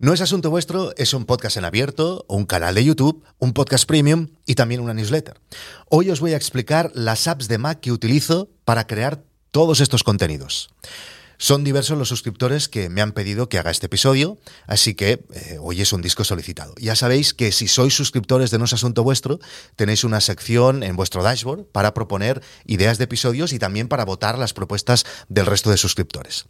No es asunto vuestro, es un podcast en abierto, un canal de YouTube, un podcast premium y también una newsletter. Hoy os voy a explicar las apps de Mac que utilizo para crear todos estos contenidos. Son diversos los suscriptores que me han pedido que haga este episodio, así que eh, hoy es un disco solicitado. Ya sabéis que si sois suscriptores de No es Asunto Vuestro, tenéis una sección en vuestro dashboard para proponer ideas de episodios y también para votar las propuestas del resto de suscriptores.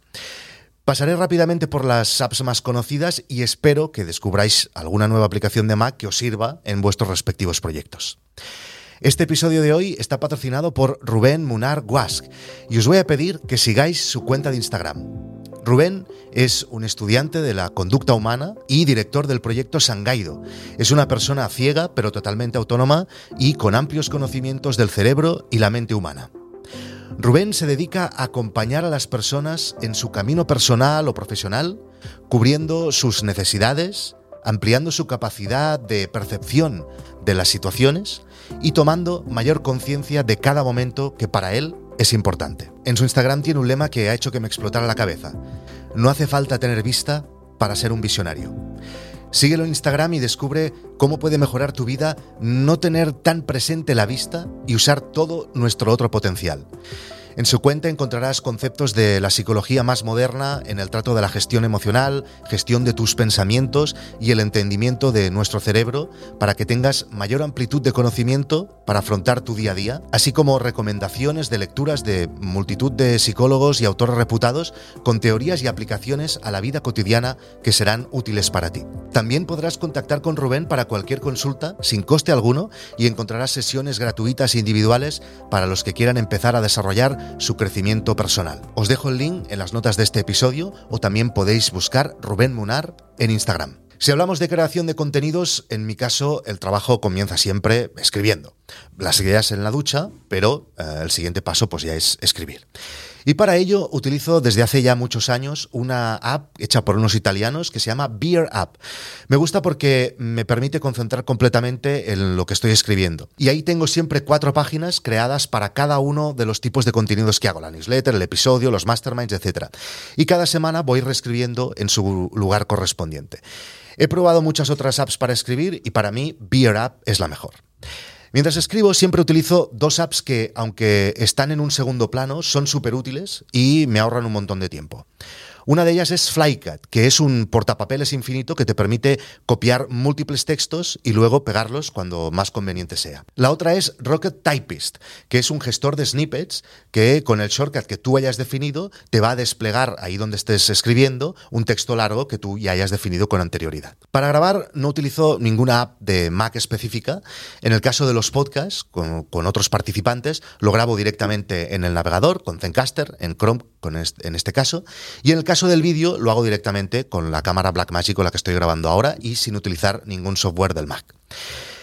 Pasaré rápidamente por las apps más conocidas y espero que descubráis alguna nueva aplicación de Mac que os sirva en vuestros respectivos proyectos. Este episodio de hoy está patrocinado por Rubén Munar Guask y os voy a pedir que sigáis su cuenta de Instagram. Rubén es un estudiante de la conducta humana y director del proyecto Sangaido. Es una persona ciega pero totalmente autónoma y con amplios conocimientos del cerebro y la mente humana. Rubén se dedica a acompañar a las personas en su camino personal o profesional, cubriendo sus necesidades, ampliando su capacidad de percepción de las situaciones y tomando mayor conciencia de cada momento que para él es importante. En su Instagram tiene un lema que ha hecho que me explotara la cabeza. No hace falta tener vista para ser un visionario. Síguelo en Instagram y descubre cómo puede mejorar tu vida no tener tan presente la vista y usar todo nuestro otro potencial. En su cuenta encontrarás conceptos de la psicología más moderna en el trato de la gestión emocional, gestión de tus pensamientos y el entendimiento de nuestro cerebro para que tengas mayor amplitud de conocimiento para afrontar tu día a día, así como recomendaciones de lecturas de multitud de psicólogos y autores reputados con teorías y aplicaciones a la vida cotidiana que serán útiles para ti. También podrás contactar con Rubén para cualquier consulta sin coste alguno y encontrarás sesiones gratuitas e individuales para los que quieran empezar a desarrollar su crecimiento personal. Os dejo el link en las notas de este episodio o también podéis buscar Rubén Munar en Instagram. Si hablamos de creación de contenidos, en mi caso el trabajo comienza siempre escribiendo. Las ideas en la ducha, pero eh, el siguiente paso pues ya es escribir. Y para ello utilizo desde hace ya muchos años una app hecha por unos italianos que se llama Beer App. Me gusta porque me permite concentrar completamente en lo que estoy escribiendo. Y ahí tengo siempre cuatro páginas creadas para cada uno de los tipos de contenidos que hago, la newsletter, el episodio, los masterminds, etc. Y cada semana voy reescribiendo en su lugar correspondiente. He probado muchas otras apps para escribir y para mí Beer App es la mejor. Mientras escribo siempre utilizo dos apps que, aunque están en un segundo plano, son súper útiles y me ahorran un montón de tiempo. Una de ellas es Flycat, que es un portapapeles infinito que te permite copiar múltiples textos y luego pegarlos cuando más conveniente sea. La otra es Rocket Typist, que es un gestor de snippets que con el shortcut que tú hayas definido te va a desplegar ahí donde estés escribiendo un texto largo que tú ya hayas definido con anterioridad. Para grabar no utilizo ninguna app de Mac específica. En el caso de los podcasts con, otros participantes, lo grabo directamente en el navegador, con Zencaster, en Chrome en este caso, y en el caso caso del vídeo lo hago directamente con la cámara Blackmagic con la que estoy grabando ahora y sin utilizar ningún software del Mac.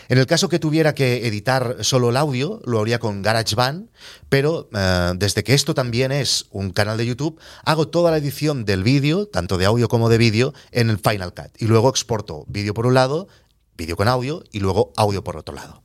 En el caso que tuviera que editar solo el audio, lo haría con GarageBand, pero eh, desde que esto también es un canal de YouTube, hago toda la edición del vídeo, tanto de audio como de vídeo, en el Final Cut. Y luego exporto vídeo por un lado, vídeo con audio y luego audio por otro lado.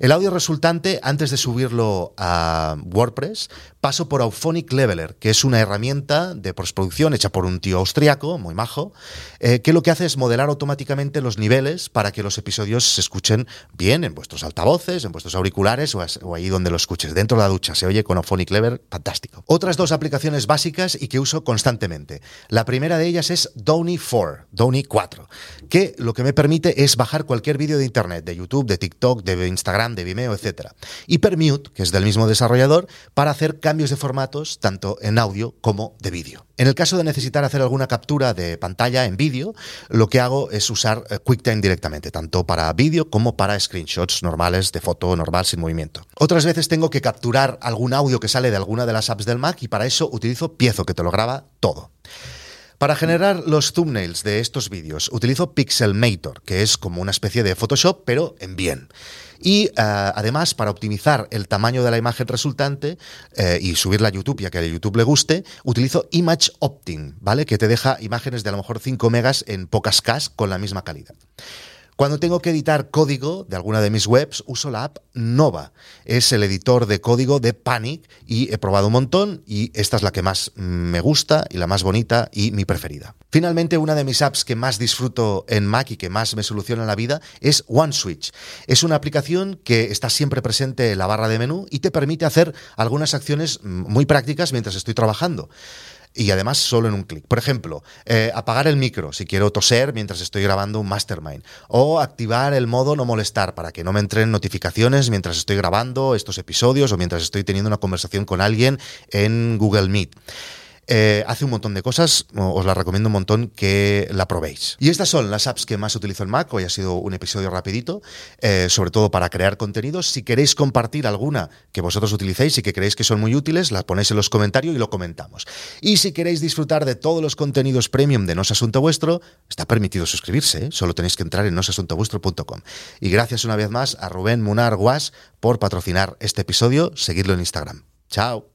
El audio resultante, antes de subirlo a WordPress, paso por Auphonic Leveler, que es una herramienta de postproducción hecha por un tío austriaco, muy majo, eh, que lo que hace es modelar automáticamente los niveles para que los episodios se escuchen bien en vuestros altavoces, en vuestros auriculares o, ahí donde lo escuches, dentro de la ducha. Se oye con Auphonic Leveler, fantástico. Otras dos aplicaciones básicas y que uso constantemente. La primera de ellas es Downy 4, Downy 4, que lo que me permite es bajar cualquier vídeo de internet, de YouTube, de TikTok, de Instagram, de Vimeo, etc. Y Permute, que es del mismo desarrollador, para hacer cambios de formatos tanto en audio como de vídeo. En el caso de necesitar hacer alguna captura de pantalla en vídeo, lo que hago es usar eh, QuickTime directamente, tanto para vídeo como para screenshots normales de foto normal sin movimiento. Otras veces tengo que capturar algún audio que sale de alguna de las apps del Mac y para eso utilizo Piezo, que te lo graba todo. Para generar los thumbnails de estos vídeos utilizo Pixelmator, que es como una especie de Photoshop, pero en bien. Y eh, además, para optimizar el tamaño de la imagen resultante eh, y subirla a YouTube, ya que a YouTube le guste, utilizo Image Opting, ¿vale? Que te deja imágenes de a lo mejor 5 megas en pocas K con la misma calidad. Cuando tengo que editar código de alguna de mis webs, uso la app Nova. Es el editor de código de Panic y he probado un montón y esta es la que más me gusta y la más bonita y mi preferida. Finalmente, una de mis apps que más disfruto en Mac y que más me soluciona la vida es OneSwitch. Es una aplicación que está siempre presente en la barra de menú y te permite hacer algunas acciones muy prácticas mientras estoy trabajando y además solo en un clic. Por ejemplo, eh, apagar el micro si quiero toser mientras estoy grabando un mastermind o activar el modo no molestar para que no me entren notificaciones mientras estoy grabando estos episodios o mientras estoy teniendo una conversación con alguien en Google Meet. Eh, hace un montón de cosas, os la recomiendo un montón que la probéis. Y estas son las apps que más utilizo en Mac, hoy ha sido un episodio rapidito, eh, sobre todo para crear contenidos. Si queréis compartir alguna que vosotros utilicéis y que creéis que son muy útiles, las ponéis en los comentarios y lo comentamos. Y si queréis disfrutar de todos los contenidos premium de No es Asunto Vuestro, está permitido suscribirse, ¿eh? solo tenéis que entrar en nosasuntovuestro.com. Y gracias una vez más a Rubén Munar Guas por patrocinar este episodio, seguidlo en Instagram. Chao.